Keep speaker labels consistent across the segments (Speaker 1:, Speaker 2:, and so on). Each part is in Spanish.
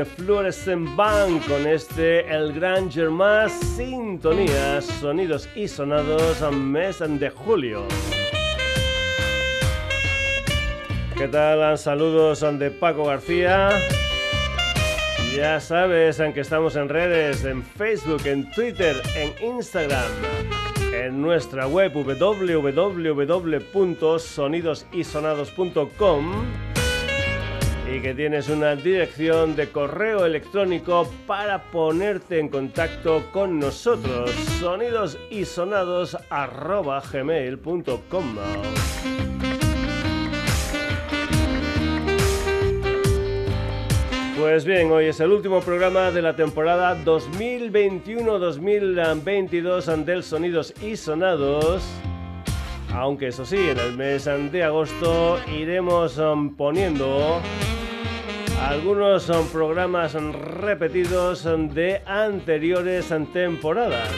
Speaker 1: The Fluorescent Band con este El Gran Germán Sintonías, sonidos y sonados a mes de julio. ¿Qué tal? Saludos de Paco García. Ya sabes, aunque estamos en redes, en Facebook, en Twitter, en Instagram, en nuestra web www.sonidosysonados.com y que tienes una dirección de correo electrónico para ponerte en contacto con nosotros. Sonidosysonados.gmail.com Pues bien, hoy es el último programa de la temporada 2021-2022 del Sonidos y Sonados. Aunque eso sí, en el mes de agosto iremos um, poniendo algunos um, programas repetidos de anteriores temporadas.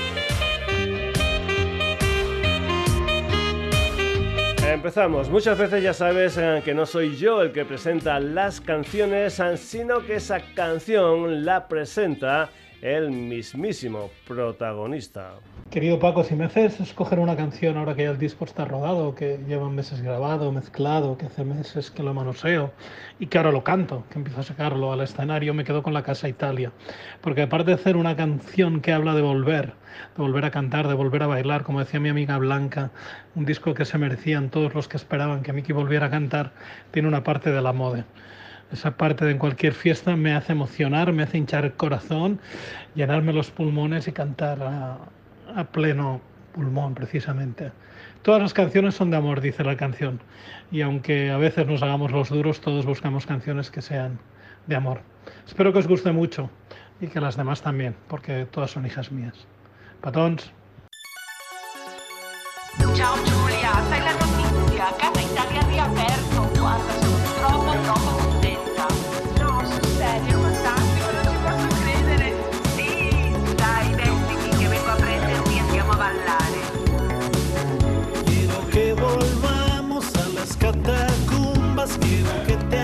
Speaker 1: Empezamos. Muchas veces ya sabes eh, que no soy yo el que presenta las canciones, eh, sino que esa canción la presenta el mismísimo protagonista.
Speaker 2: Querido Paco, si me haces escoger una canción ahora que ya el disco está rodado, que lleva meses grabado, mezclado, que hace meses que lo manoseo y que ahora lo canto, que empiezo a sacarlo al escenario, me quedo con la Casa Italia. Porque aparte de hacer una canción que habla de volver, de volver a cantar, de volver a bailar, como decía mi amiga Blanca, un disco que se merecían todos los que esperaban que Miki volviera a cantar, tiene una parte de la moda. Esa parte de en cualquier fiesta me hace emocionar, me hace hinchar el corazón, llenarme los pulmones y cantar a a pleno pulmón precisamente. Todas las canciones son de amor, dice la canción. Y aunque a veces nos hagamos los duros, todos buscamos canciones que sean de amor. Espero que os guste mucho y que las demás también, porque todas son hijas mías. Patons.
Speaker 3: Catacumbas, quiero que te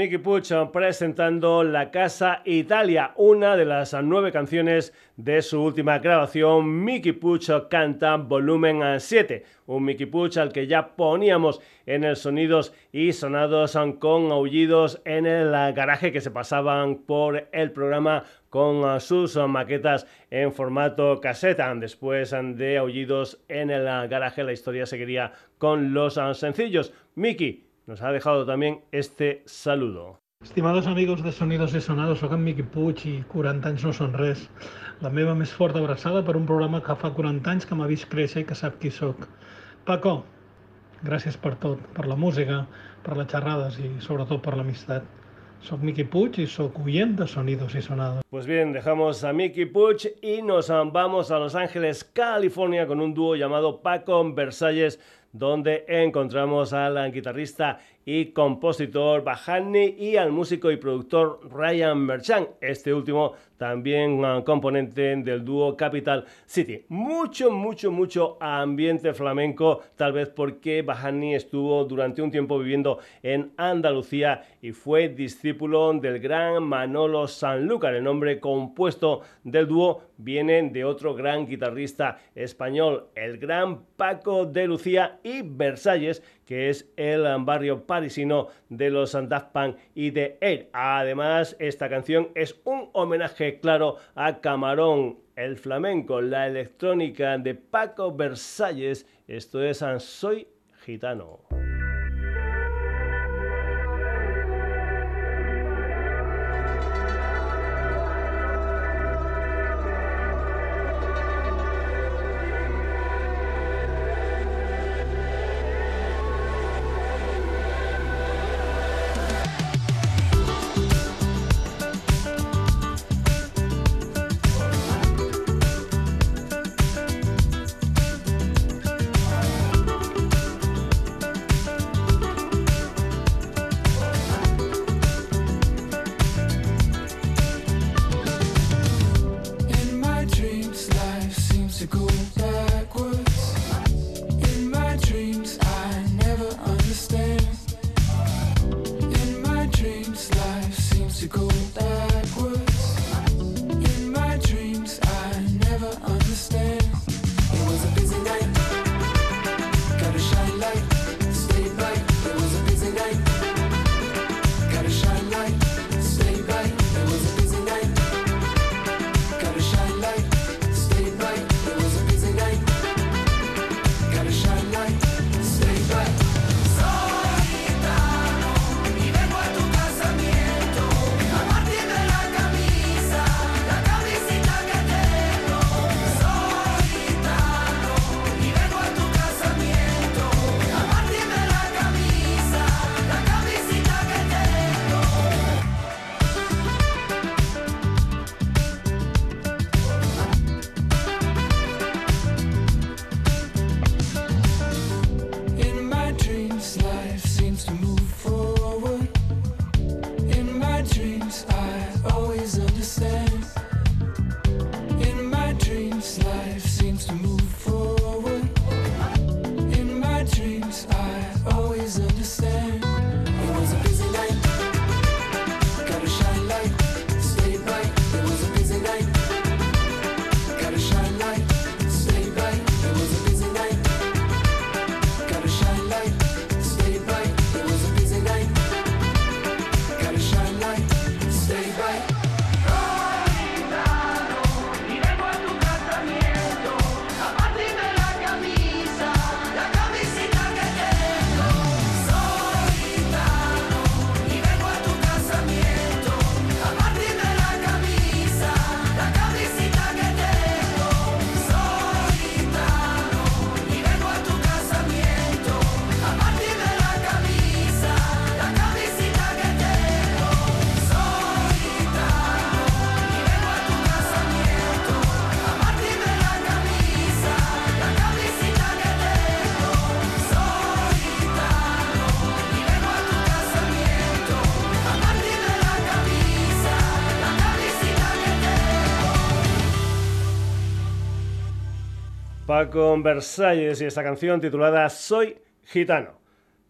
Speaker 1: Mickey Puch presentando La Casa Italia, una de las nueve canciones de su última grabación, Mickey Puch canta volumen 7, un Mickey Puch al que ya poníamos en el sonidos y sonados con aullidos en el garaje que se pasaban por el programa con sus maquetas en formato caseta. Después de aullidos en el garaje, la historia seguiría con los sencillos. Mickey nos ha dejado también este saludo.
Speaker 2: Estimados amigos de Sonidos y Sonados, soc en Miqui Puig i 40 anys no són res. La meva més forta abraçada per un programa que fa 40 anys que m'ha vist créixer i que sap qui sóc. Paco, gràcies per tot, per la música, per les xerrades i sobretot per l'amistat. Soy Miki Puch y soy de Sonidos y Sonados.
Speaker 1: Pues bien, dejamos a Mickey Puch y nos vamos a Los Ángeles, California, con un dúo llamado Paco Versalles, donde encontramos al guitarrista y compositor Bahani y al músico y productor Ryan Merchant, este último también uh, componente del dúo Capital City. Mucho, mucho, mucho ambiente flamenco, tal vez porque Bahani estuvo durante un tiempo viviendo en Andalucía y fue discípulo del gran Manolo Sanlúcar. El nombre compuesto del dúo viene de otro gran guitarrista español, el gran Paco de Lucía y Versalles, que es el barrio parisino de los Daft y de Air. Además, esta canción es un homenaje claro a Camarón, el flamenco, la electrónica de Paco Versalles. Esto es Soy Gitano. Con Versalles y esta canción titulada Soy Gitano.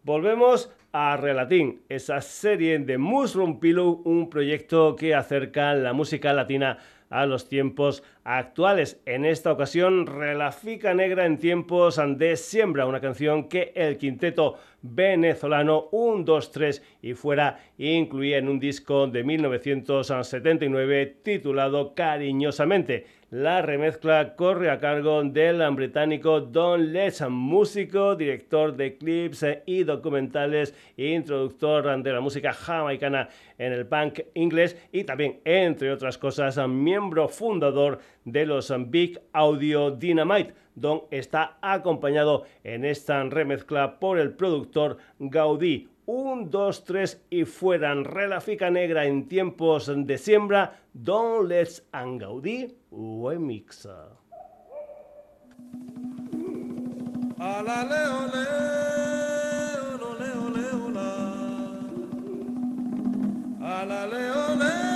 Speaker 1: Volvemos a Relatín, esa serie de Mushroom Pillow, un proyecto que acerca la música latina a los tiempos actuales. En esta ocasión, Relafica Negra en tiempos de siembra, una canción que el quinteto venezolano 1, 2, 3 y fuera incluía en un disco de 1979 titulado Cariñosamente. La remezcla corre a cargo del británico Don Les, músico, director de clips y documentales introductor de la música jamaicana en el punk inglés y también, entre otras cosas, miembro fundador de los Big Audio Dynamite. Don está acompañado en esta remezcla por el productor Gaudí. Un, dos, tres y fueran Relafica Negra en tiempos de siembra, Don Let's and Gaudí leo, la. A la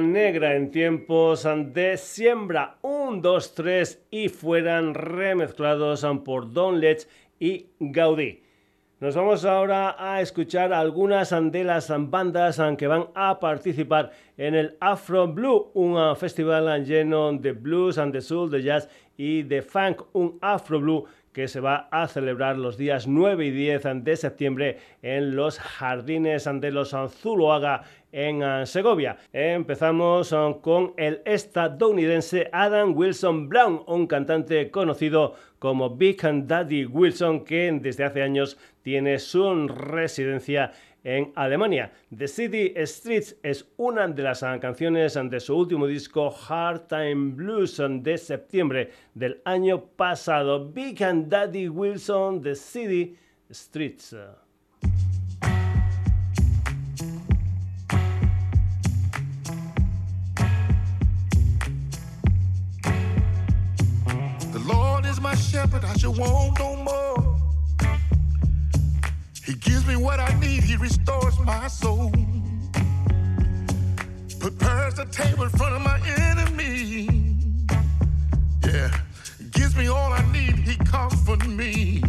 Speaker 1: negra en tiempos de siembra 1, 2, 3 y fueran remezclados por Don Letch y Gaudí. Nos vamos ahora a escuchar algunas de las bandas que van a participar en el Afro Blue, un festival lleno de blues and de soul, de jazz y de funk, un Afro Blue que se va a celebrar los días 9 y 10 de septiembre en los jardines de los Zuloaga en ah, Segovia. Empezamos ah, con el estadounidense Adam Wilson Brown, un cantante conocido como Big Daddy Wilson que desde hace años tiene su residencia en Alemania. The City Streets es una de las canciones de su último disco Hard Time Blues de septiembre del año pasado. Big Daddy Wilson, The City Streets.
Speaker 4: my shepherd, I should want no more. He gives me what I need, he restores my soul. Prepares the table in front of my enemy. Yeah, gives me all I need, he comforts me.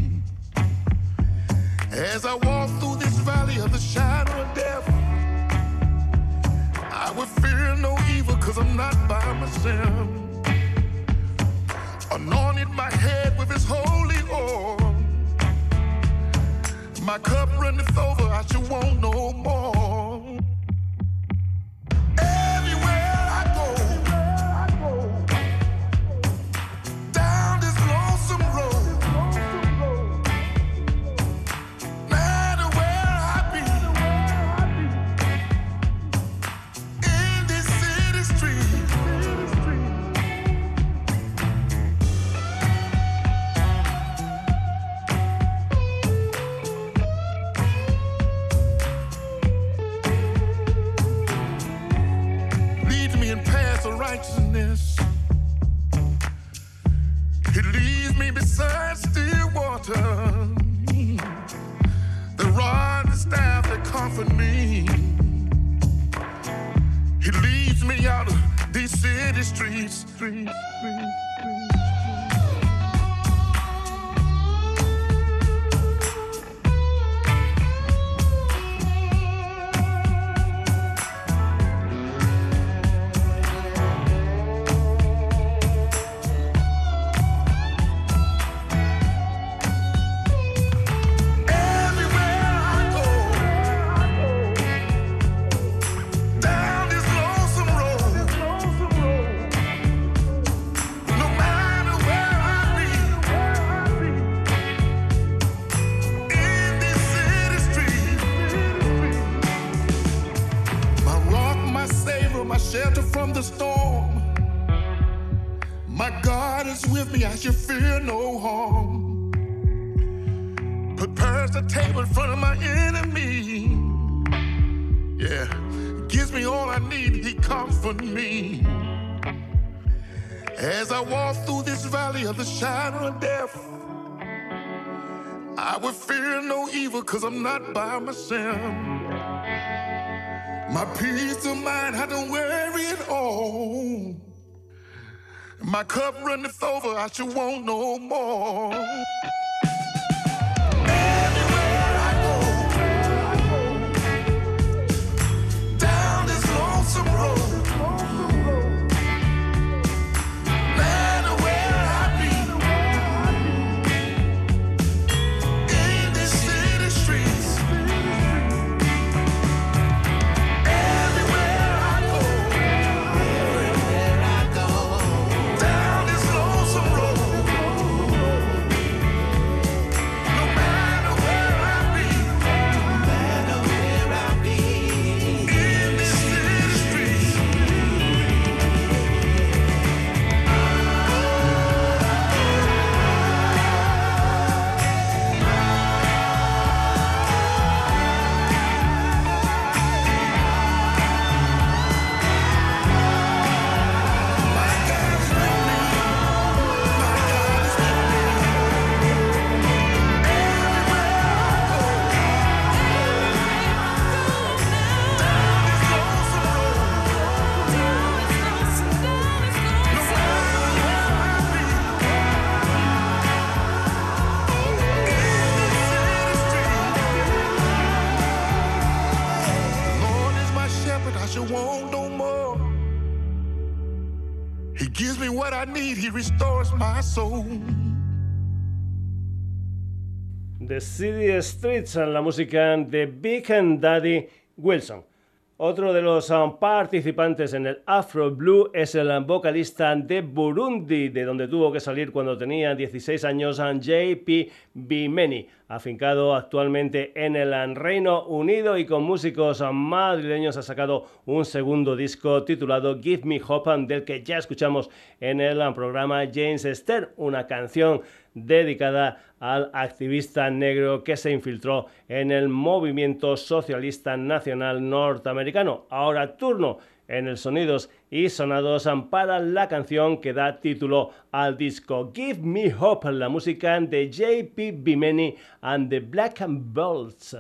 Speaker 4: As I walk through this valley of the shadow of death, I will fear no evil, cause I'm not by myself anointed my head with his holy oil. My cup runneth over, I should want no more. Cause I'm not by myself. My peace of mind, I don't worry at all. My cup runneth over, I should want no more.
Speaker 1: The City Streets, la música de Big and Daddy Wilson. Otro de los um, participantes en el Afro Blue es el vocalista de Burundi, de donde tuvo que salir cuando tenía 16 años, um, JP Bimeni, afincado actualmente en el Reino Unido y con músicos um, madrileños. Ha sacado un segundo disco titulado Give Me Hope, del que ya escuchamos en el programa James Esther, una canción dedicada al activista negro que se infiltró en el movimiento socialista nacional norteamericano. Ahora turno en el Sonidos y Sonados para la canción que da título al disco Give Me Hope, la música de JP Bimeni and the Black and Bolts.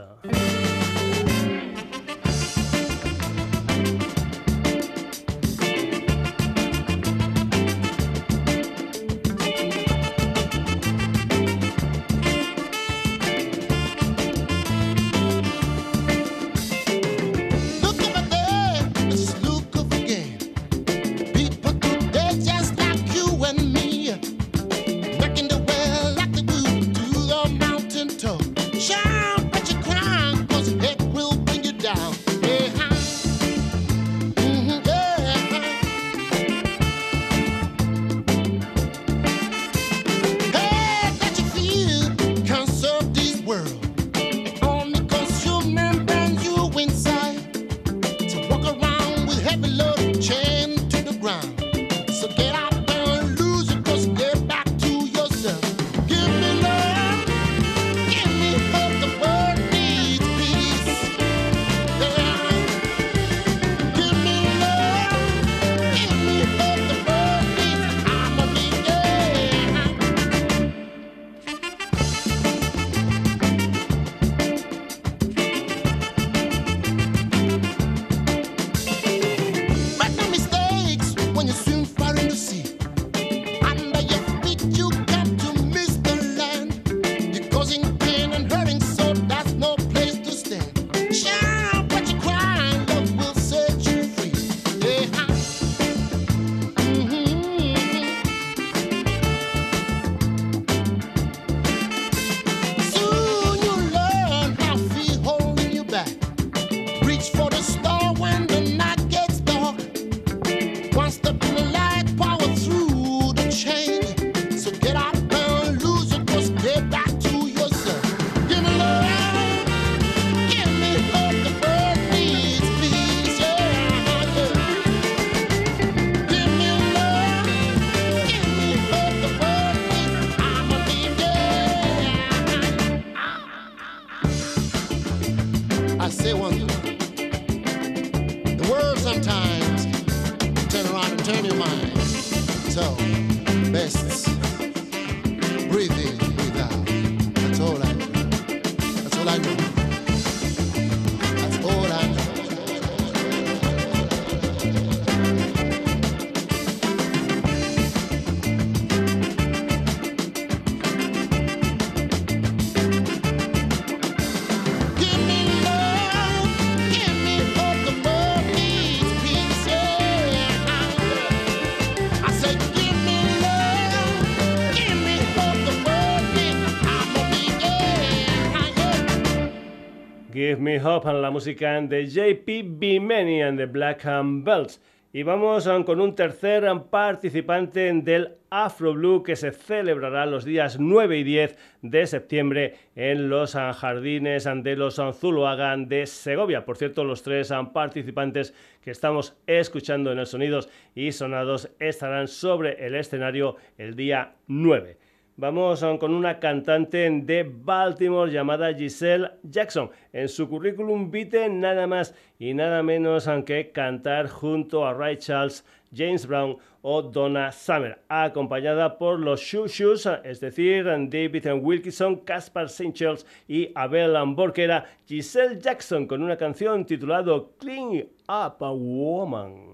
Speaker 1: Me Hope, la música de JP Bimeni and the Black and Belts. Y vamos con un tercer participante del Afro Blue que se celebrará los días 9 y 10 de septiembre en los jardines de los Zuluagan de Segovia. Por cierto, los tres participantes que estamos escuchando en el Sonidos y Sonados estarán sobre el escenario el día 9. Vamos con una cantante de Baltimore llamada Giselle Jackson. En su currículum vitae nada más y nada menos que cantar junto a Ray Charles, James Brown o Donna Summer, acompañada por los Shoo Shoes, es decir, David Wilkinson, Caspar St. Charles y Abel Borkera, Giselle Jackson con una canción titulada Clean Up a Woman.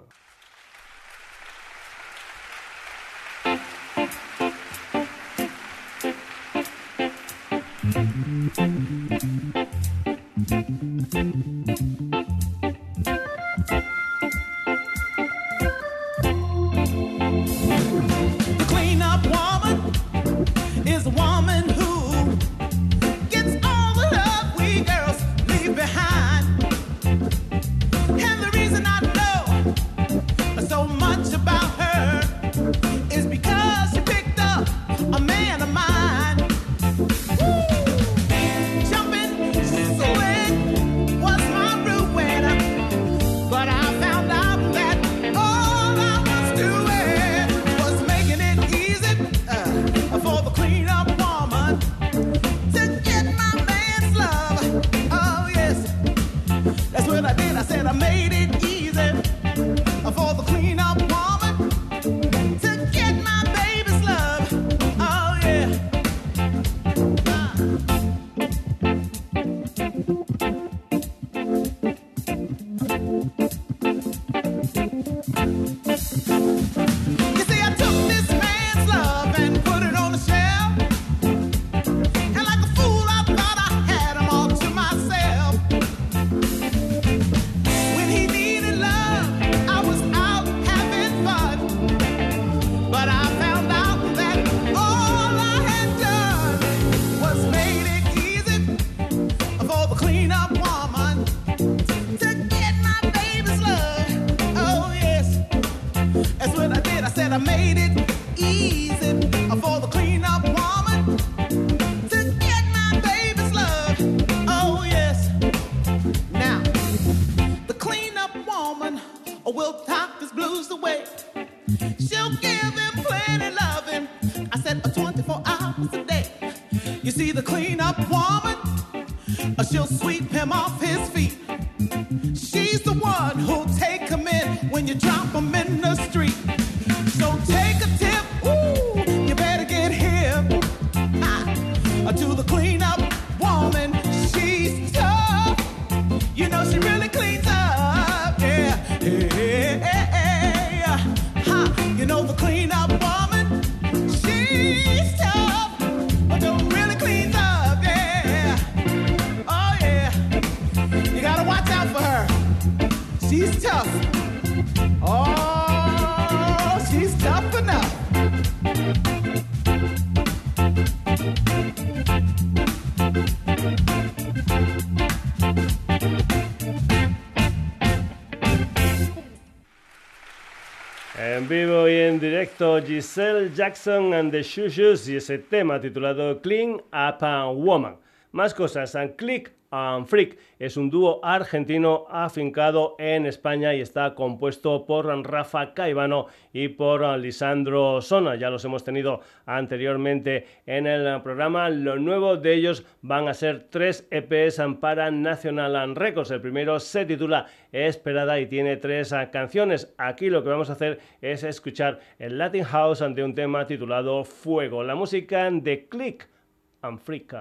Speaker 1: Giselle Jackson and the Shushes y ese tema titulado Clean Up a Woman. Más cosas, Click and es un dúo argentino afincado en España y está compuesto por Rafa Caivano y por Lisandro Sona. Ya los hemos tenido anteriormente en el programa. Lo nuevo de ellos van a ser tres EPs para National Records. El primero se titula Esperada y tiene tres canciones. Aquí lo que vamos a hacer es escuchar el Latin House ante un tema titulado Fuego. La música de Click and Freak.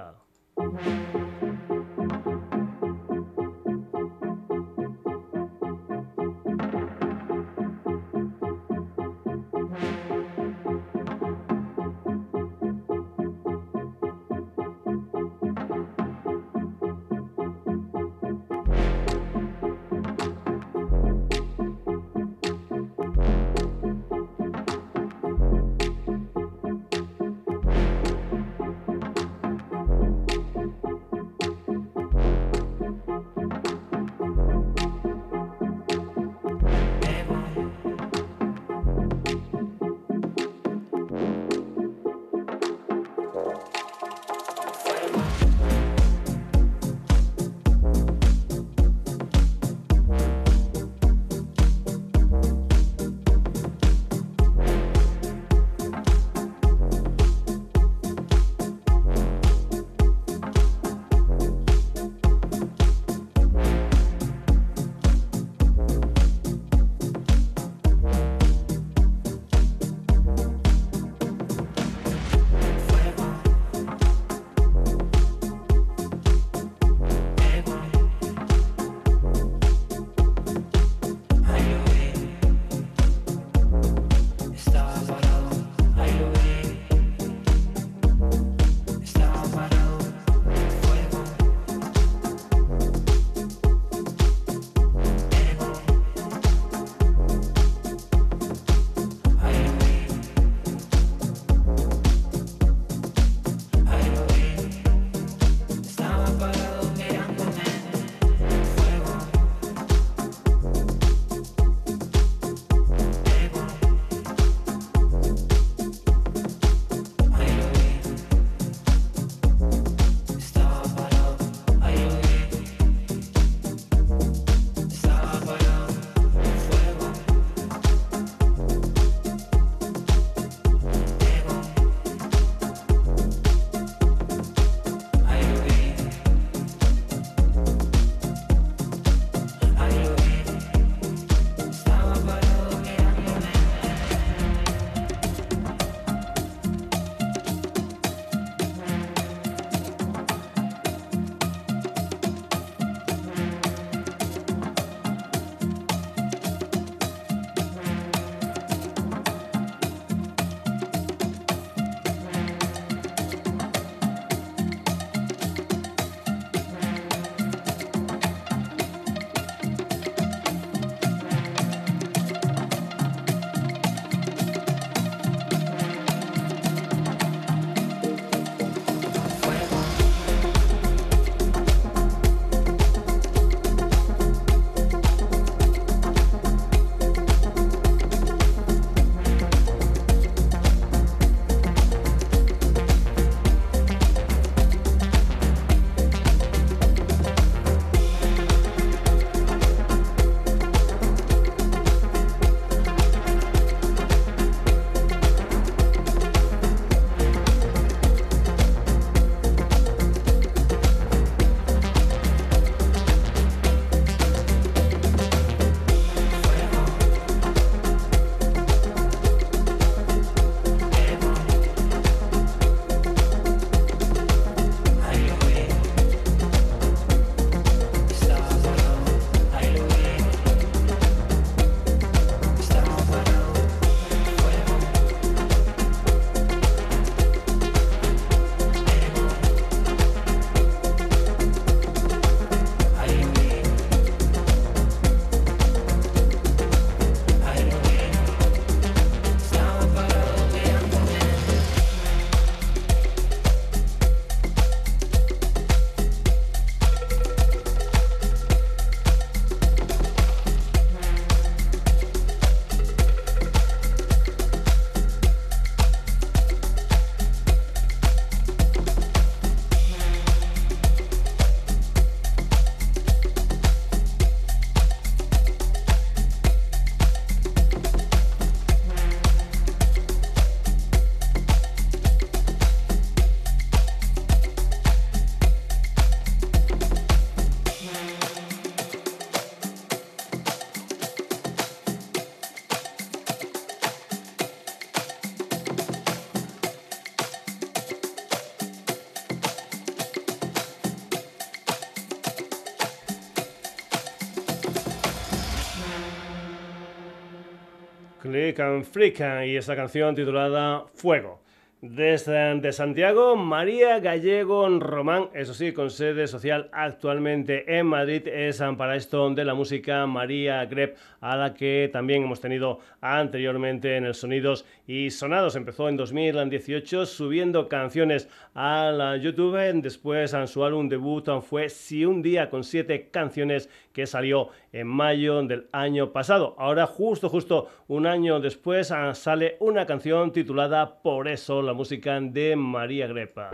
Speaker 1: Freak y esta canción titulada Fuego. Desde Santiago, María Gallego Román, eso sí, con sede social actualmente en Madrid, es para esto de la música María Grep, a la que también hemos tenido anteriormente en el Sonidos y Sonados. Empezó en 2018 subiendo canciones a la YouTube, después en su álbum debut fue Si un día con siete canciones que salió en mayo del año pasado. Ahora justo, justo un año después sale una canción titulada Por eso la música de María Grepa.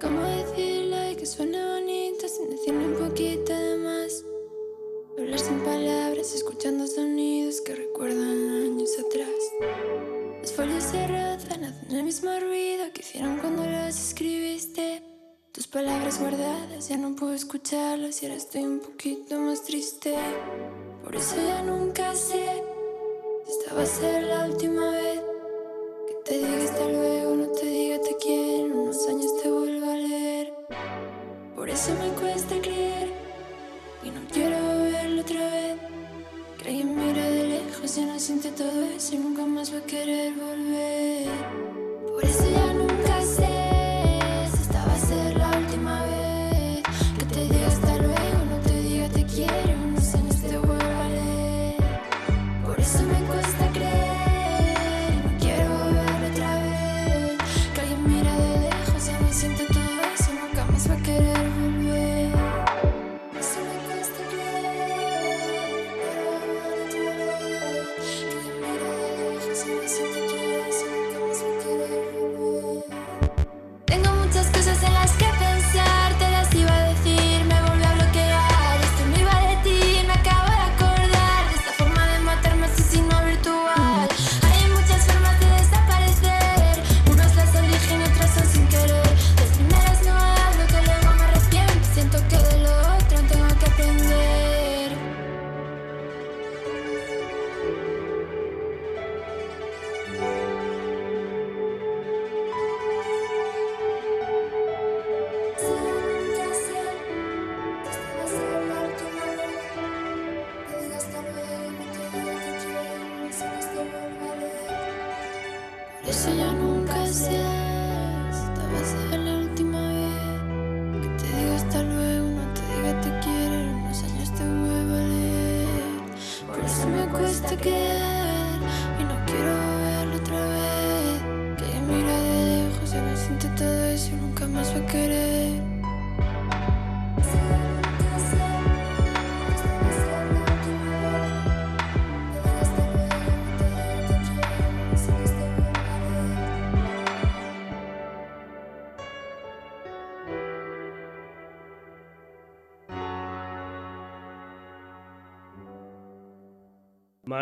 Speaker 5: ¿Cómo decirle que suena bonito sin decirle un poquito de más? Hablar sin palabras, escuchando sonidos que recuerdan años atrás. Las folios se rozan, hacen el mismo ruido que hicieron cuando las escribiste. Tus palabras guardadas, ya no puedo escucharlas y ahora estoy un poquito más triste. Por eso ya nunca sé si esta va a ser la última vez que te diga hasta luego, no te diga te quiero, en unos años te vuelvo a leer. Por eso me cuesta creer de lejos y no siente todo eso y nunca más va a querer volver. Por eso ya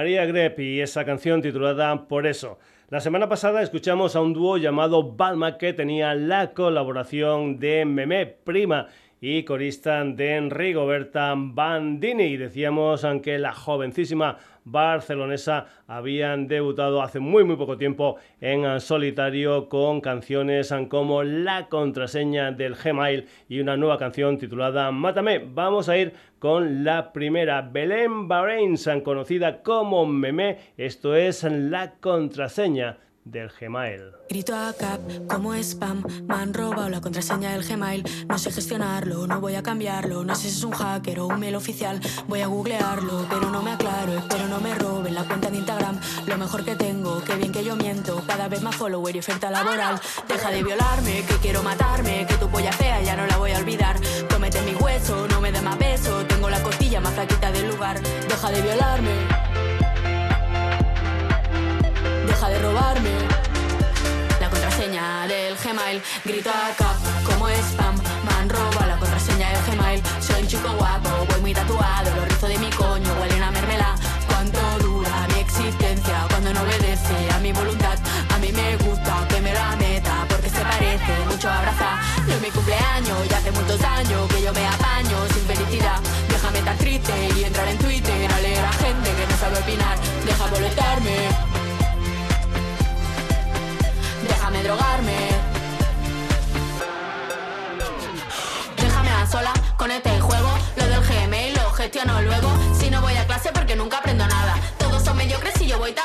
Speaker 1: María Grep y esa canción titulada Por eso. La semana pasada escuchamos a un dúo llamado Balma que tenía la colaboración de Meme Prima y corista de Rigoberta Bandini. Decíamos aunque la jovencísima barcelonesa habían debutado hace muy muy poco tiempo en solitario con canciones como La contraseña del Gmail y una nueva canción titulada Mátame. Vamos a ir con la primera, Belén Bahrein, conocida como Meme. Esto es La contraseña del Gmail.
Speaker 6: Grito a Cap como spam, me han robado la contraseña del Gmail. No sé gestionarlo, no voy a cambiarlo. No sé si es un hacker o un mail oficial. Voy a googlearlo, pero no me aclaro. Espero no me roben la cuenta de Instagram. Lo mejor que tengo, qué bien que yo miento. Cada vez más follower y oferta laboral. Deja de violarme, que quiero matarme. Que tu polla fea ya no la voy a olvidar. Tómete mi hueso, no me dé más peso. Tengo la costilla más flaquita del lugar. Deja de violarme de robarme la contraseña del Gmail. Grito acá como spam, me han robado la contraseña del Gmail. Soy un chico guapo, voy muy tatuado, lo rizo de mi coño, huele a mermelada. ¿Cuánto dura mi existencia cuando no obedece a mi voluntad? A mí me gusta que me la meta porque se parece mucho a abrazar. No es mi cumpleaños, ya hace muchos años que yo me apaño sin felicidad. Déjame estar triste y entrar en Twitter a leer a gente que no sabe opinar. Deja boletarme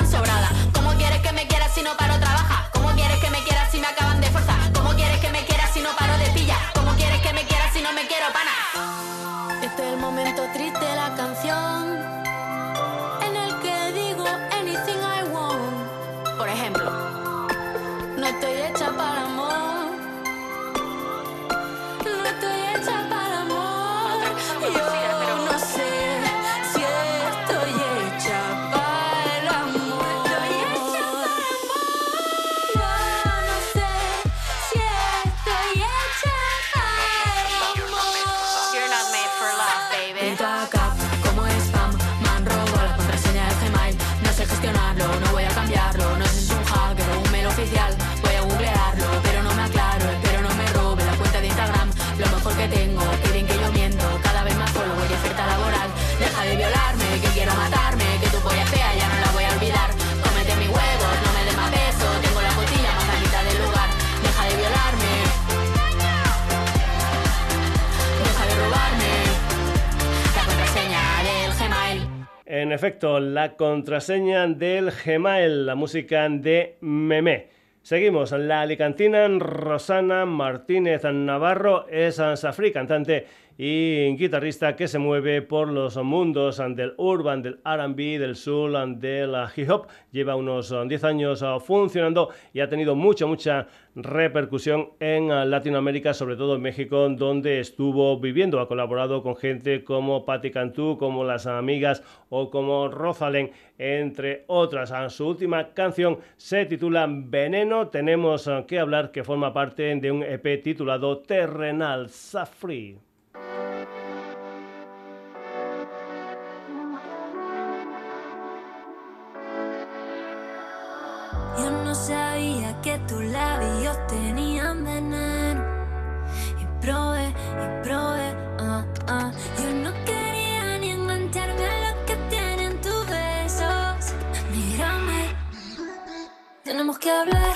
Speaker 6: sobrada.
Speaker 1: Efecto, la contraseña del Gmail, la música de Meme. Seguimos, la alicantina Rosana Martínez Navarro es Safri, cantante y guitarrista que se mueve por los mundos del urban, del RB, del soul, del hip hop. Lleva unos 10 años uh, funcionando y ha tenido mucha, mucha repercusión en uh, Latinoamérica, sobre todo en México, donde estuvo viviendo. Ha colaborado con gente como Patti Cantú, como Las Amigas o como Rosalén, entre otras. Uh, Su última canción se titula Veneno. Tenemos que hablar que forma parte de un EP titulado Terrenal Safri.
Speaker 7: Yo no sabía que tus labios tenían veneno. Y probé, y probé, ah, ah. Yo no quería ni engancharme a lo que tienen tus besos. Mírame, tenemos que hablar.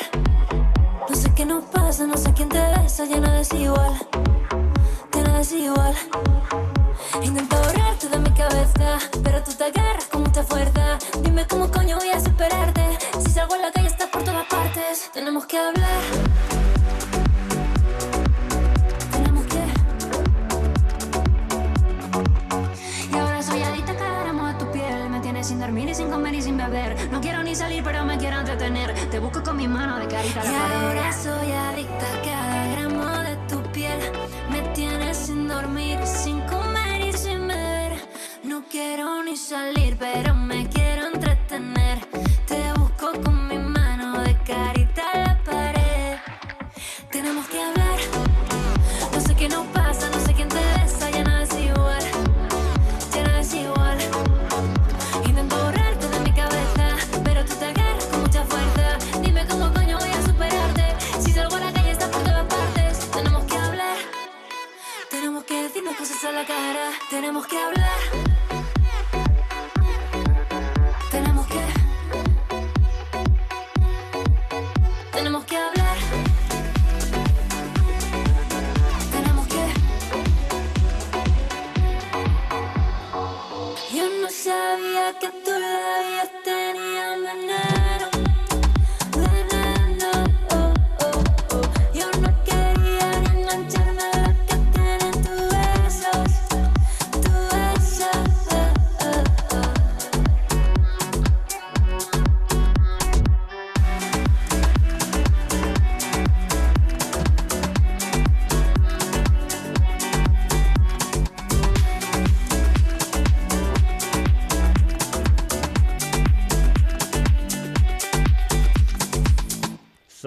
Speaker 7: No sé qué nos pasa, no sé quién te besa, ya nada es igual. Ya nada es igual. Intento borrarte de mi cabeza, pero tú te agarras con mucha fuerza. Dime cómo coño voy a superarte. Tenemos que hablar. Tenemos que.
Speaker 8: Y ahora soy adicta a cada gramo de tu piel. Me tienes sin dormir y sin comer y sin beber. No quiero ni salir, pero me quiero entretener. Te busco con mis manos de carita a la
Speaker 7: Y
Speaker 8: pared.
Speaker 7: ahora soy adicta a cada gramo de tu piel. Me tienes sin dormir, sin comer y sin beber. No quiero ni salir, pero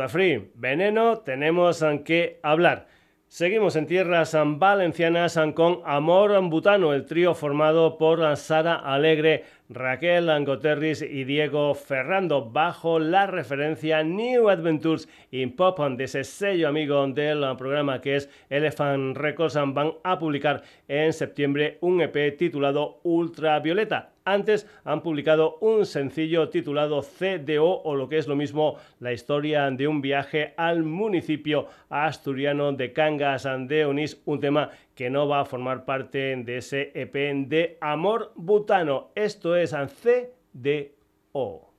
Speaker 1: Safri, veneno, tenemos que hablar. Seguimos en tierras valencianas con Amor Butano, el trío formado por Sara Alegre,
Speaker 9: Raquel Angoterris y Diego Ferrando bajo la referencia New Adventures in Pop de ese sello amigo del programa que es Elephant Records van a publicar en septiembre un EP titulado Ultravioleta. Antes han publicado un sencillo titulado CDO o lo que es lo mismo la historia de un viaje al municipio asturiano de Cangas de Onís, un tema que no va a formar parte de ese EP de Amor Butano. Esto es CDO.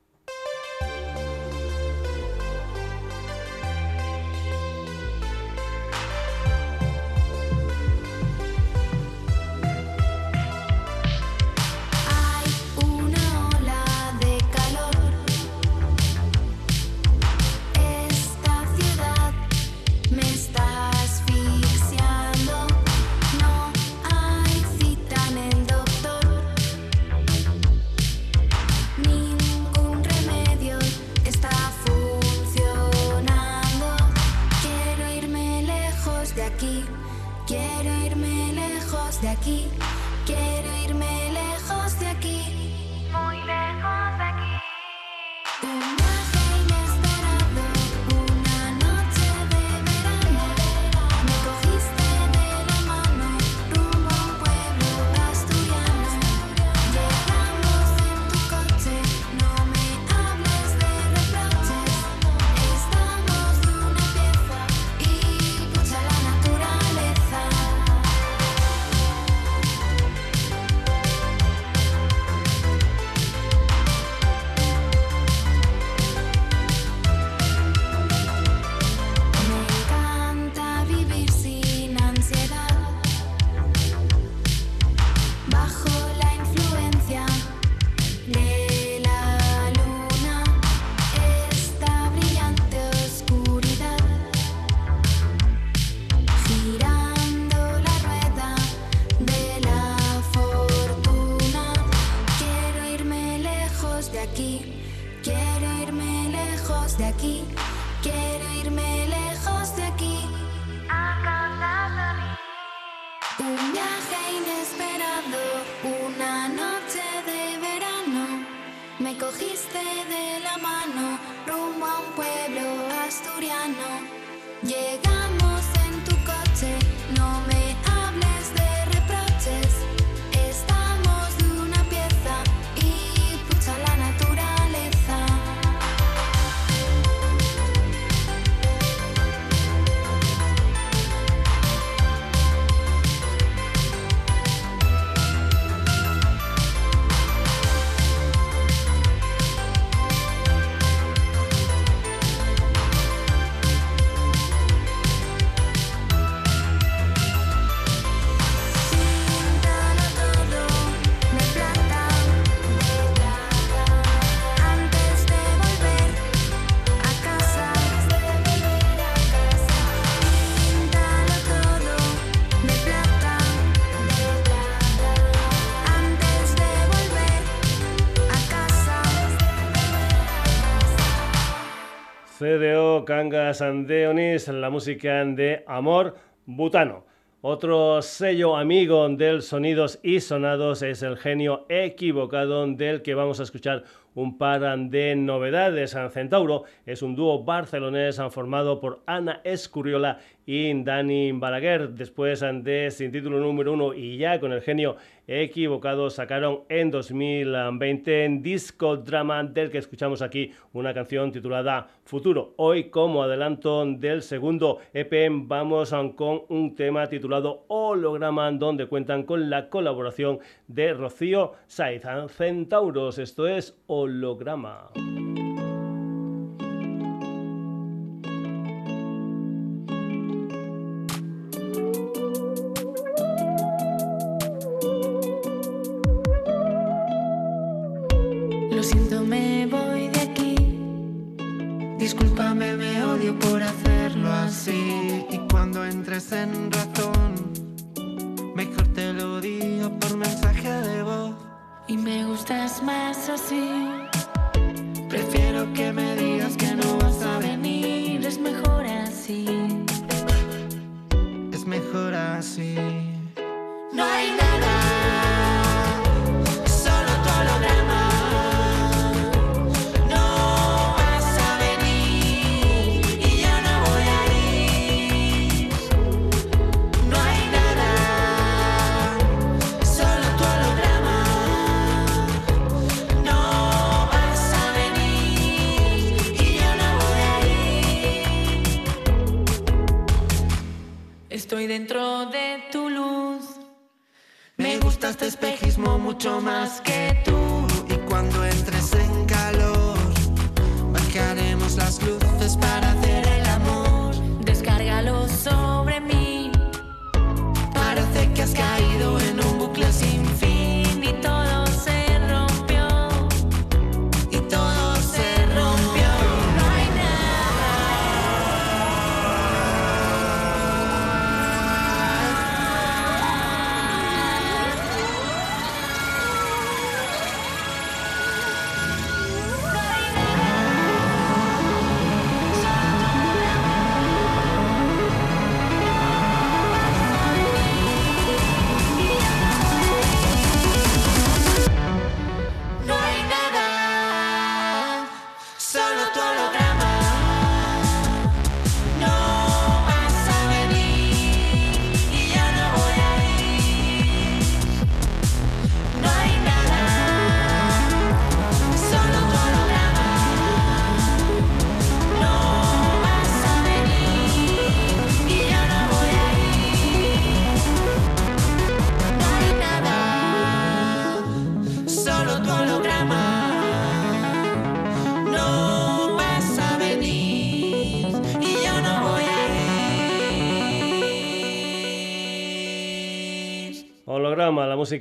Speaker 9: CDO Cangas Andeonis, la música de Amor Butano. Otro sello amigo del Sonidos y Sonados es el genio equivocado del que vamos a escuchar un par de novedades. Centauro es un dúo barcelonés formado por Ana Escurriola y Dani Balaguer. Después de sin título número uno y ya con el genio equivocado sacaron en 2020 en disco drama del que escuchamos aquí una canción titulada Futuro. Hoy como adelanto del segundo EP vamos con un tema titulado Holograma donde cuentan con la colaboración de Rocío Saiz. Centauros, esto es holograma.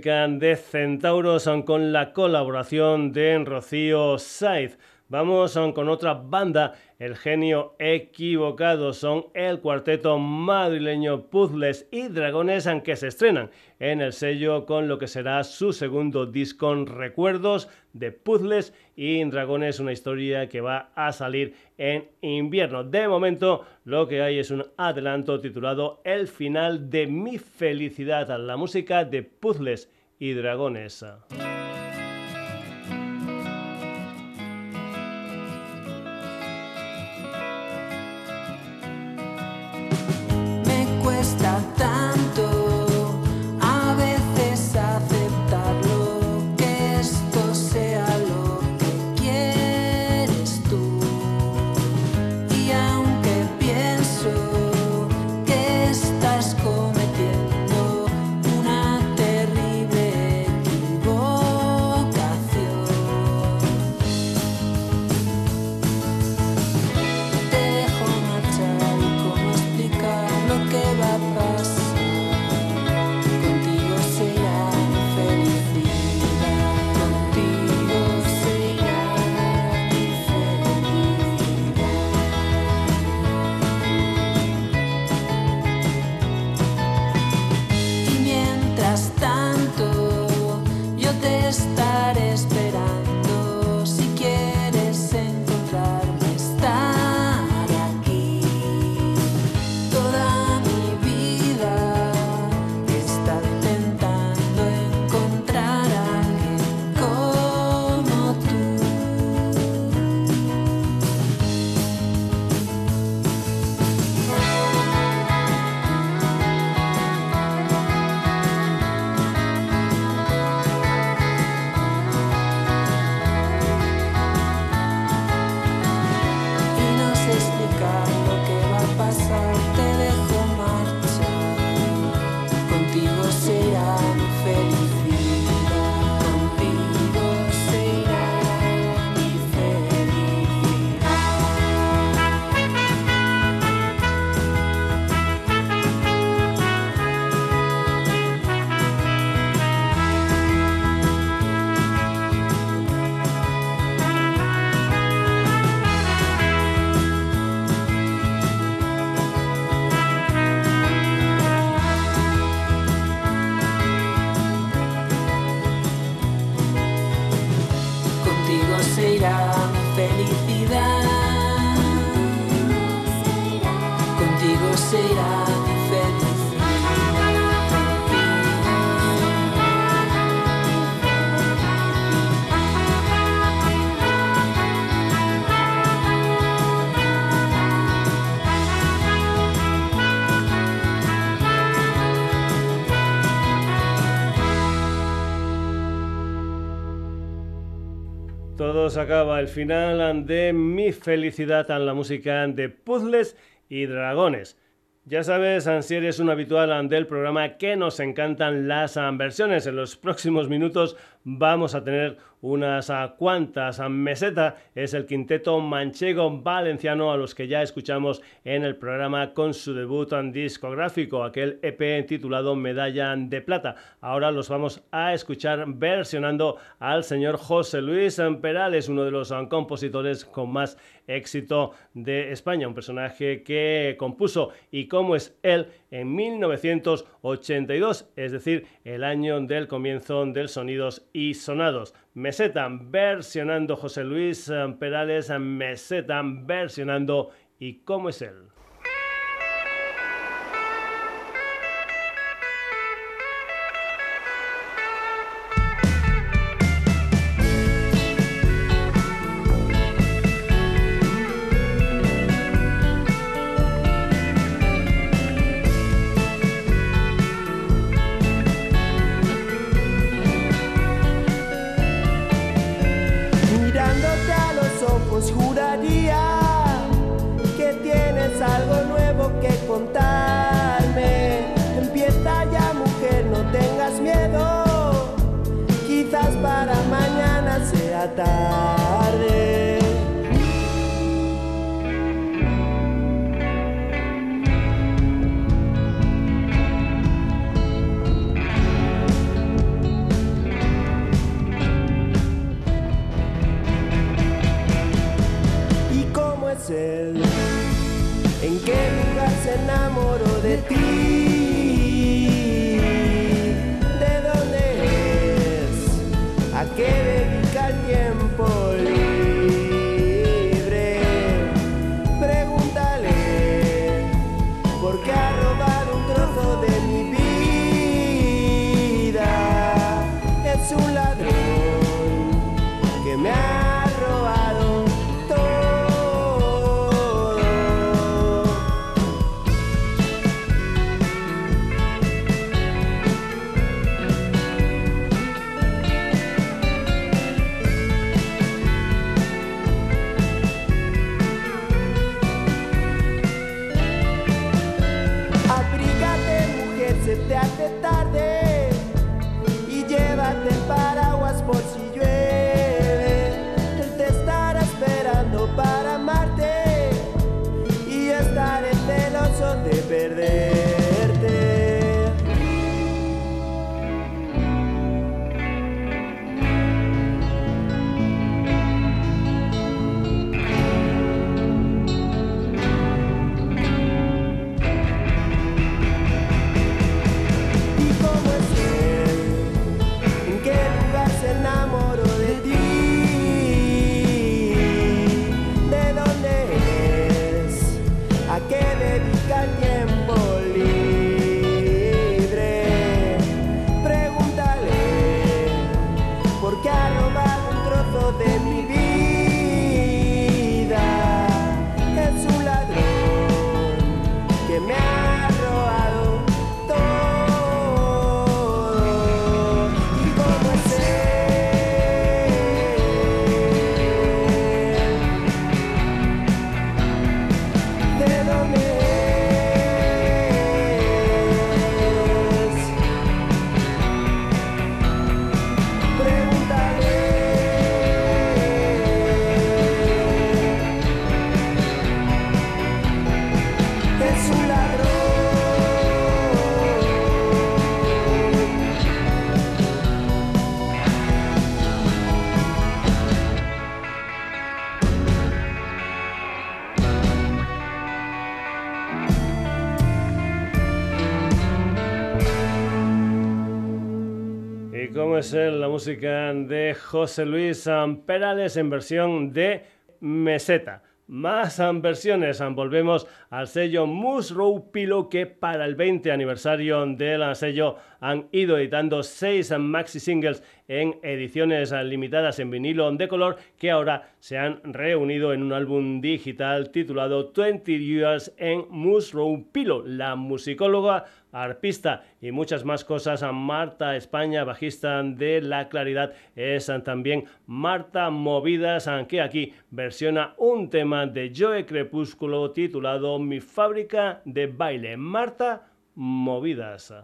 Speaker 10: De
Speaker 11: Centauros con la colaboración de Rocío Saiz. Vamos con otra banda, el genio equivocado, son el cuarteto madrileño Puzzles y Dragones, aunque se estrenan en el sello con lo que será su segundo disco, Recuerdos de Puzzles y Dragones, una historia que va a salir en invierno. De momento, lo que hay es un adelanto titulado El final de mi felicidad, la música de Puzzles y Dragones. Acaba el final de Mi Felicidad en la música de Puzzles y Dragones.
Speaker 12: Ya sabes, si eres un habitual del programa, que nos encantan las versiones. En los próximos minutos vamos a tener unas cuantas. Meseta es el quinteto manchego valenciano a los que ya escuchamos en el programa con su debut discográfico, aquel EP titulado Medalla de Plata. Ahora los vamos a escuchar versionando al señor José Luis Perales, uno de los compositores con más éxito de España, un personaje que compuso y como es él en 1982, es decir, el año del comienzo del Sonidos y Sonados. Meseta versionando José Luis Perales, Meseta versionando y cómo es él. Natal. La música de José Luis Perales en versión de meseta. Más versiones, volvemos al sello Musrow Pillow que para el 20 aniversario del sello han ido editando seis maxi singles en ediciones limitadas en vinilo de color que ahora se han reunido en un álbum digital titulado 20 Years en Musrow Pillow. La musicóloga arpista y muchas más cosas. Marta España, bajista de La Claridad, es también Marta Movidas, que aquí versiona un tema de Joe Crepúsculo titulado
Speaker 1: mi fábrica de baile. Marta Movidas.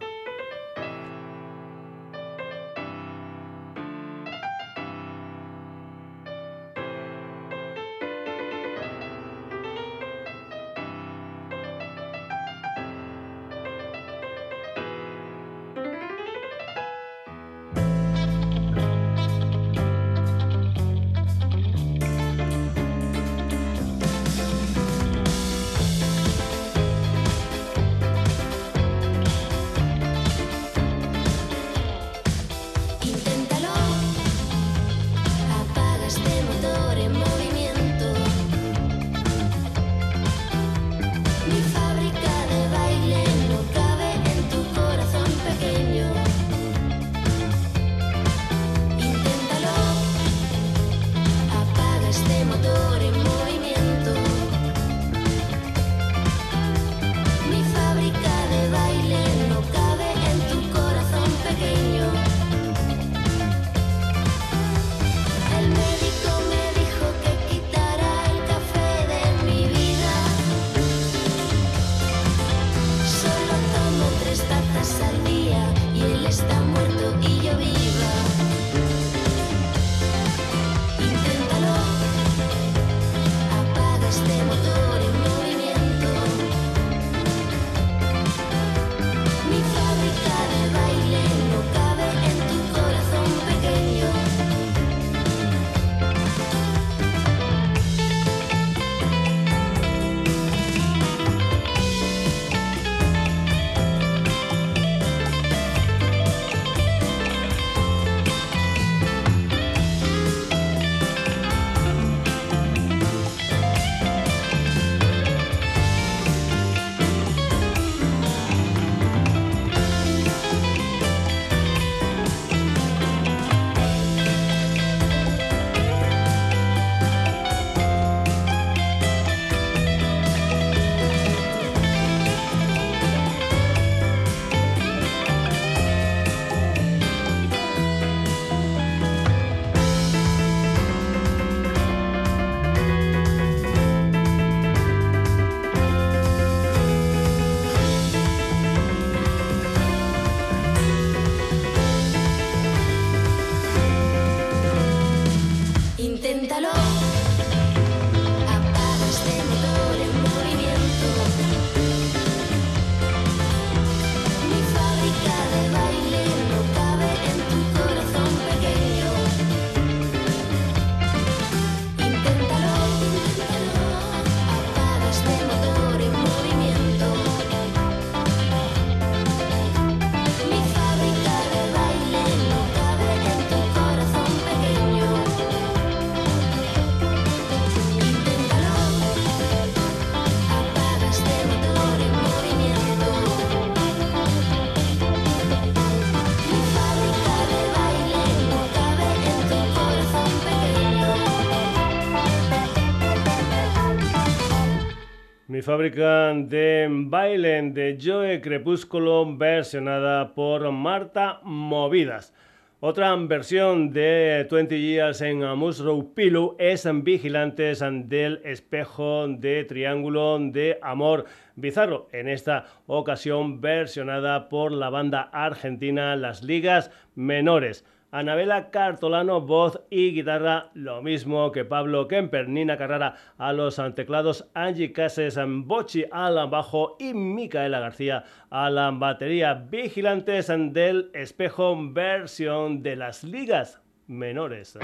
Speaker 1: Fábrica de baile de Joe Crepúsculo versionada por Marta Movidas. Otra versión de 20 Years en Musrow Pillow es Vigilantes del Espejo de Triángulo de Amor Bizarro. En esta ocasión versionada por la banda argentina Las Ligas Menores. Anabela Cartolano, voz y guitarra, lo mismo que Pablo Kemper, Nina Carrara a los teclados, Angie Cases, Bochi al bajo y Micaela García a la batería. Vigilantes del espejo, versión de las ligas menores.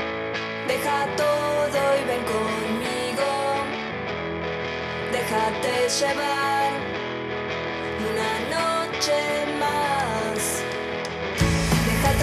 Speaker 9: Deja todo y ven conmigo, déjate llevar una noche más, deja el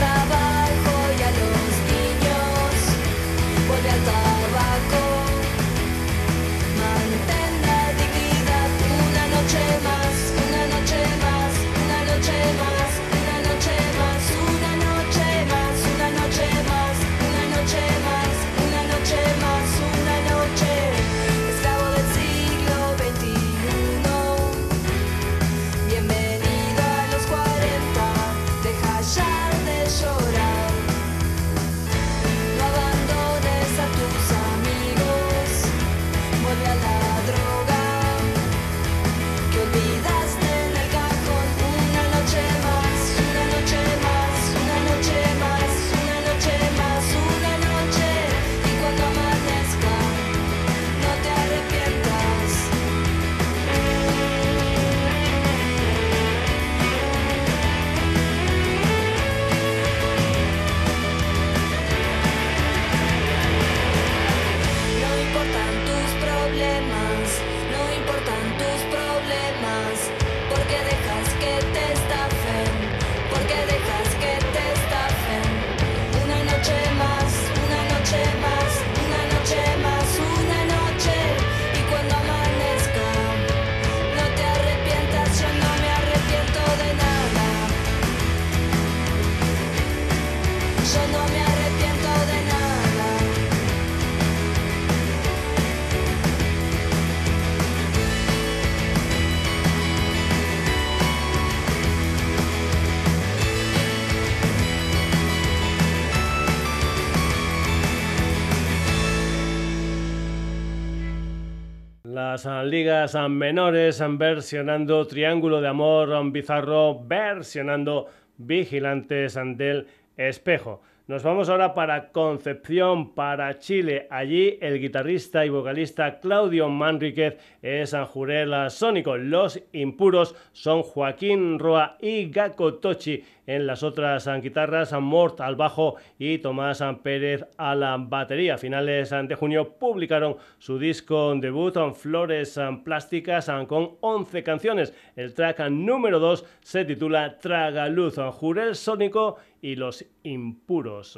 Speaker 1: las ligas menores versionando Triángulo de Amor Bizarro, versionando Vigilantes del Espejo. Nos vamos ahora para Concepción, para Chile. Allí el guitarrista y vocalista Claudio Manríquez es Jurel Sónico. Los impuros son Joaquín Roa y Gako Tochi. En las otras guitarras, Mort al bajo y Tomás Pérez a la batería. A finales de junio publicaron su disco debut, Flores Plásticas, con 11 canciones. El track número 2 se titula Tragaluz, Jurel Sónico y los impuros.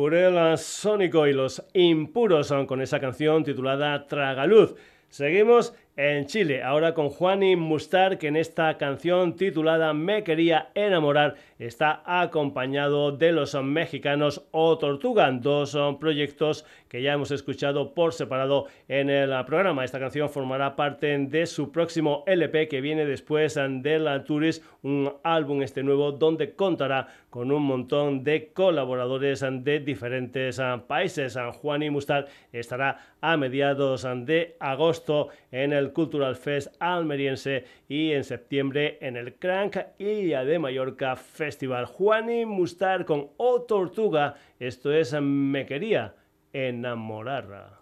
Speaker 1: Jurel Sónico y los impuros con esa canción titulada Tragaluz. Seguimos en Chile, ahora con Juani Mustar, que en esta canción titulada Me quería enamorar está acompañado de los mexicanos O Tortuga, dos proyectos que ya hemos escuchado por separado en el programa. Esta canción formará parte de su próximo LP que viene después de la Tourist, un álbum este nuevo donde contará con un montón de colaboradores de diferentes países. Juani Mustar estará a mediados de agosto en el Cultural Fest almeriense y en septiembre en el Crank Ilha de Mallorca Festival. Juani Mustar con O Tortuga, esto es Me quería enamorar.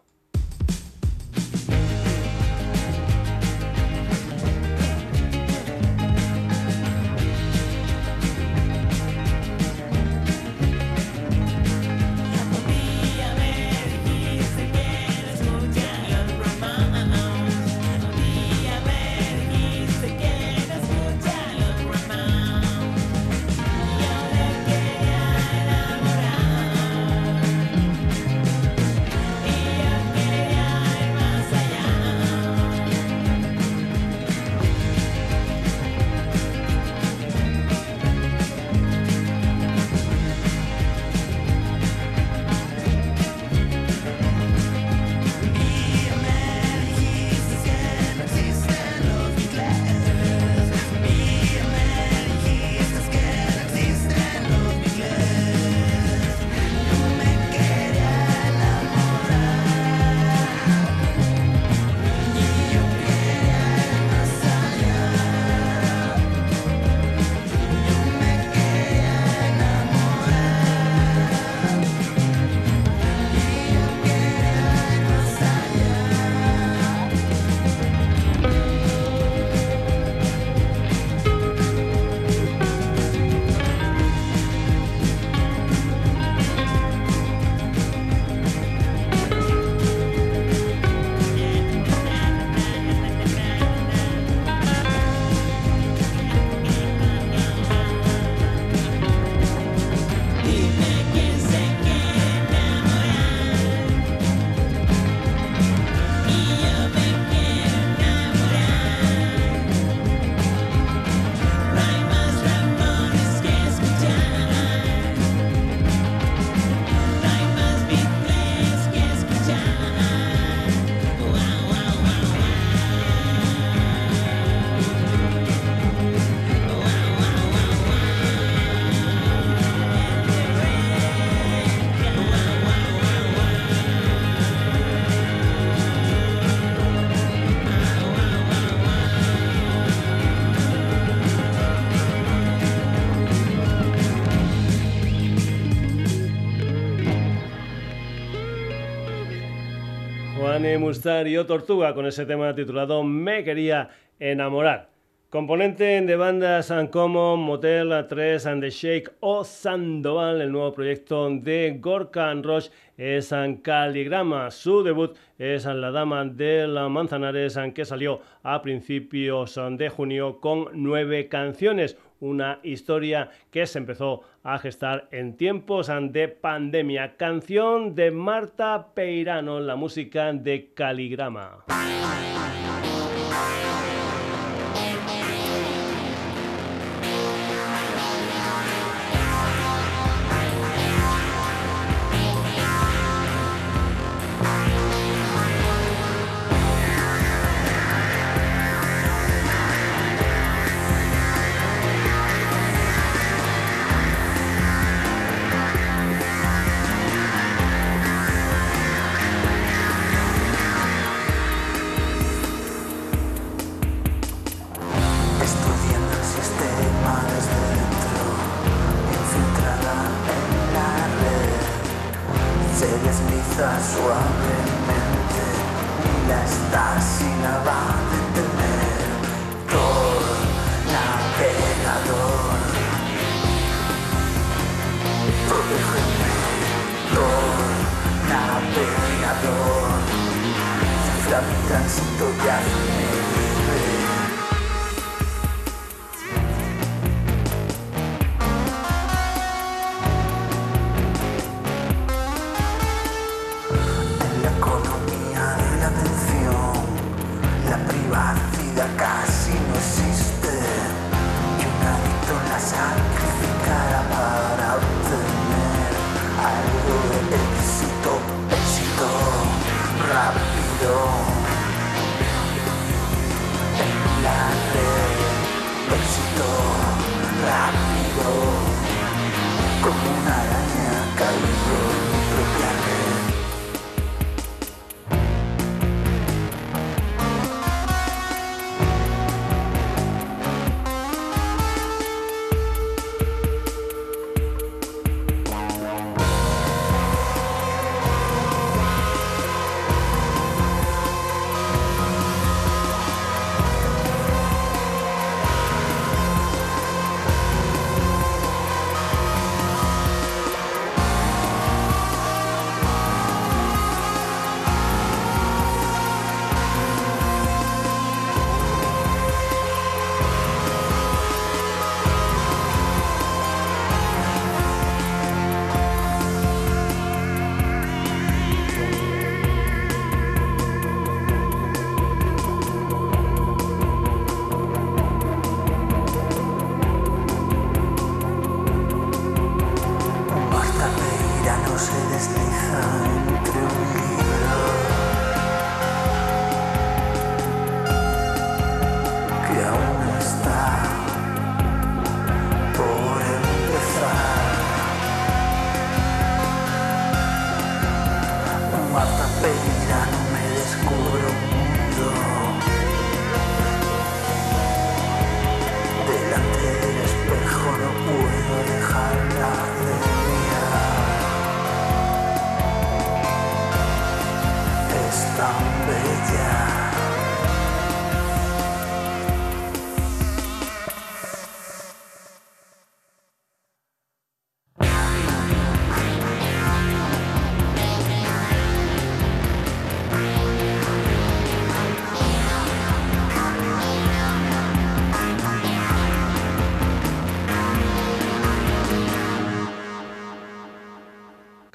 Speaker 1: Giovanni Mustari o Tortuga con ese tema titulado Me quería enamorar. Componente de bandas como Motel 3 and the Shake o Sandoval, el nuevo proyecto de Gorka Roche es Caligrama. Su debut es La Dama de la Manzanares, que salió a principios de junio con nueve canciones. Una historia que se empezó a gestar en tiempos de pandemia. Canción de Marta Peirano, la música de Caligrama.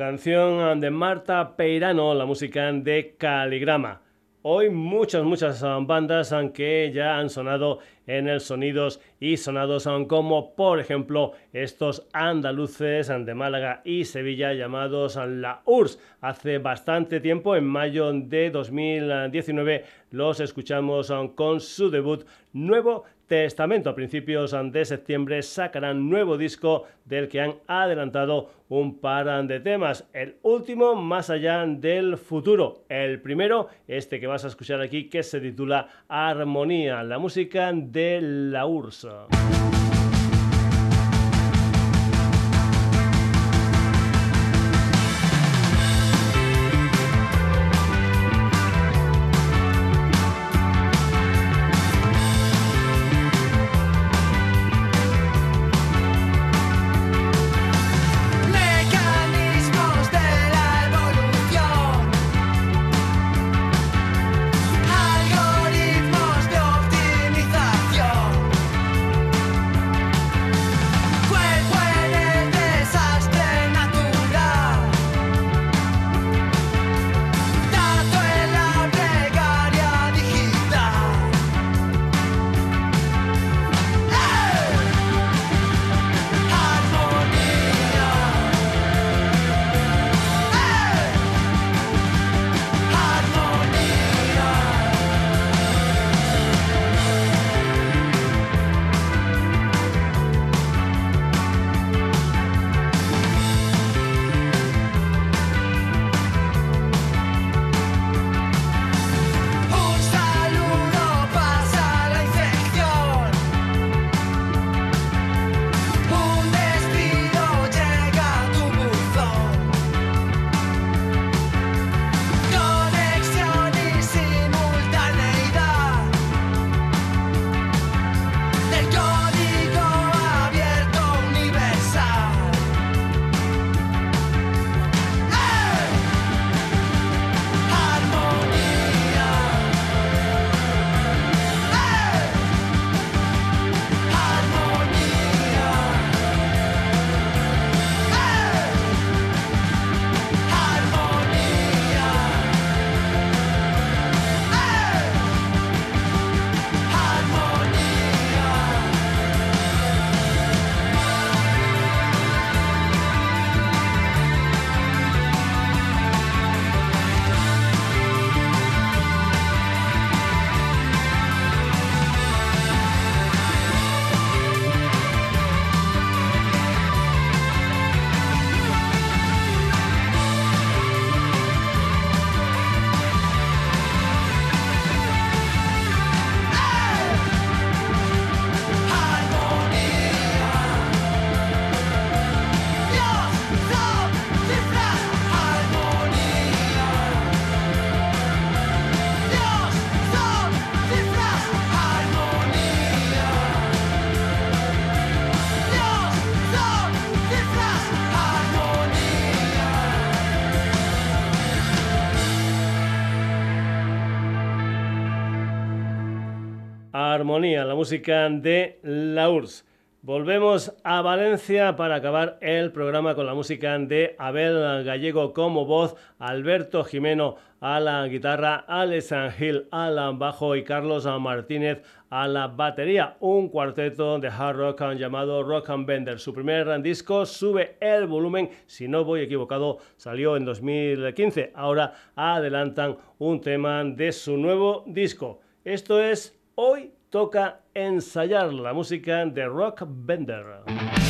Speaker 1: Canción de Marta Peirano, la música de Caligrama. Hoy muchas, muchas ah, bandas que ya han sonado en el Sonidos y Sonados, ah, como por ejemplo estos andaluces de Málaga y Sevilla llamados La URSS. Hace bastante tiempo, en mayo de 2019, los escuchamos ah, con su debut nuevo Testamento. A principios de septiembre sacarán nuevo disco del que han adelantado un par de temas. El último, Más allá del futuro. El primero, este que vas a escuchar aquí, que se titula Armonía, la música de la URSS. La música de la URSS. Volvemos a Valencia para acabar el programa con la música de Abel Gallego como voz, Alberto Jimeno a la guitarra, Alex Gil al bajo y Carlos Martínez a la batería. Un cuarteto de hard rock llamado Rock and Bender. Su primer disco sube el volumen, si no voy equivocado, salió en 2015. Ahora adelantan un tema de su nuevo disco. Esto es Hoy toca ensayar la música de Rock Bender.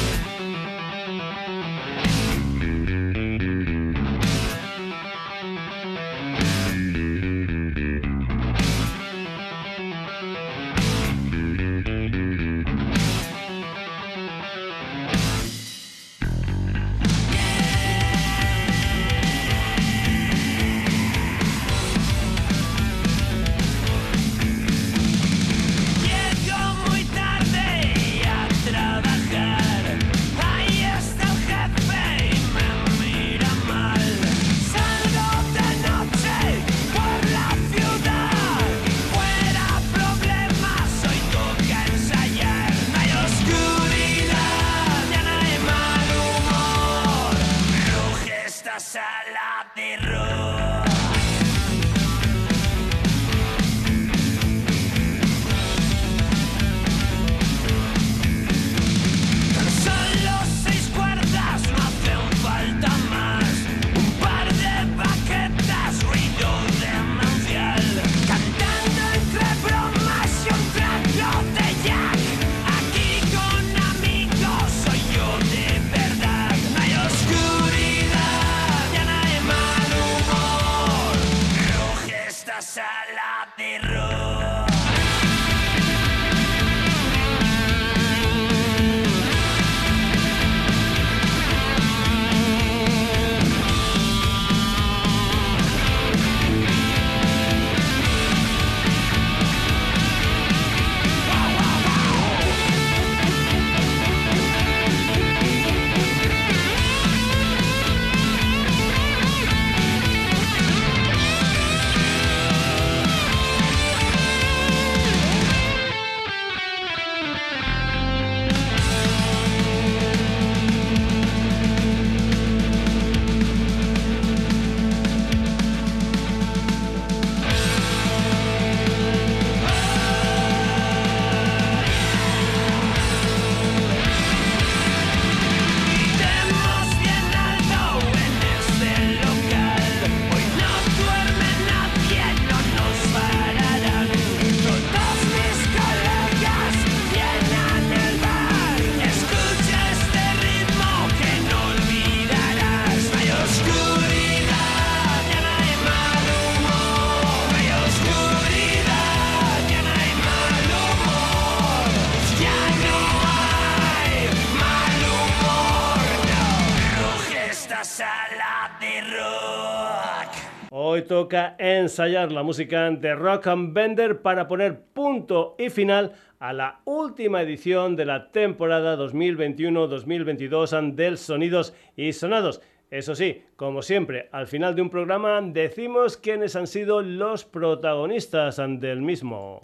Speaker 1: Toca ensayar la música de Rock and Bender para poner punto y final a la última edición de la temporada 2021-2022 del Sonidos y Sonados. Eso sí, como siempre, al final de un programa decimos quiénes han sido los protagonistas del mismo.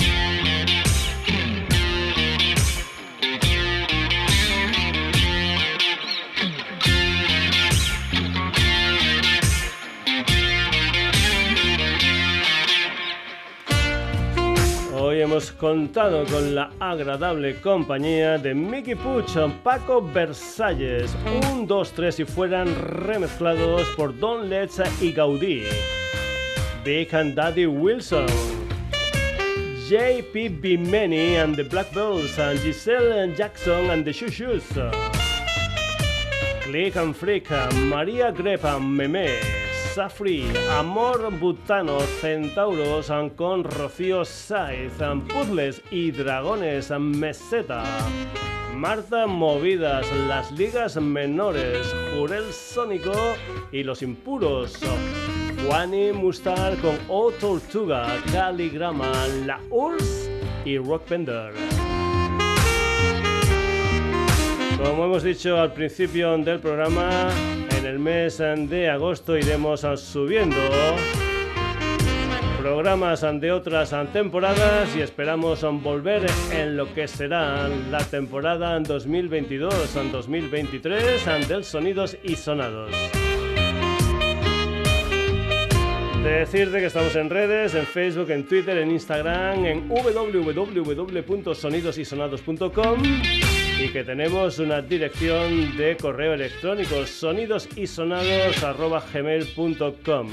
Speaker 1: Hoy hemos contado con la agradable compañía de Mickey Puch, Paco Versalles, un, dos, tres y fueran remezclados por Don Letza y Gaudí, Big and Daddy Wilson, JP Bimeni and the Black Bells, and Giselle Jackson and the Shoo Shoes, Click and Freak, María Grepa, Meme. Safri, Amor Butano, Centauros con Rocío Saiz, Puzzles y Dragones Meseta. Marta Movidas, Las Ligas Menores, Jurel Sónico y Los Impuros. Juani Mustar con O Tortuga, Caligrama, La Urs y Rockbender. Como hemos dicho al principio del programa, el mes de agosto iremos subiendo programas de otras temporadas y esperamos volver en lo que será la temporada 2022-2023 del Sonidos y Sonados. Decirte que estamos en redes, en Facebook, en Twitter, en Instagram, en www.sonidosysonados.com y que tenemos una dirección de correo electrónico sonidosysonados.gmail.com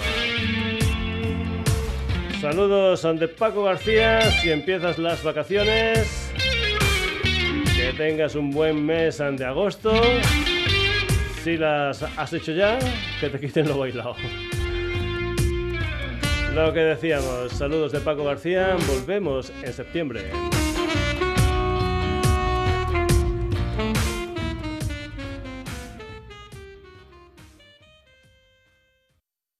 Speaker 1: Saludos de Paco García, si empiezas las vacaciones, que tengas un buen mes de agosto, si las has hecho ya, que te quiten lo bailado. Lo que decíamos, saludos de Paco García, volvemos en septiembre.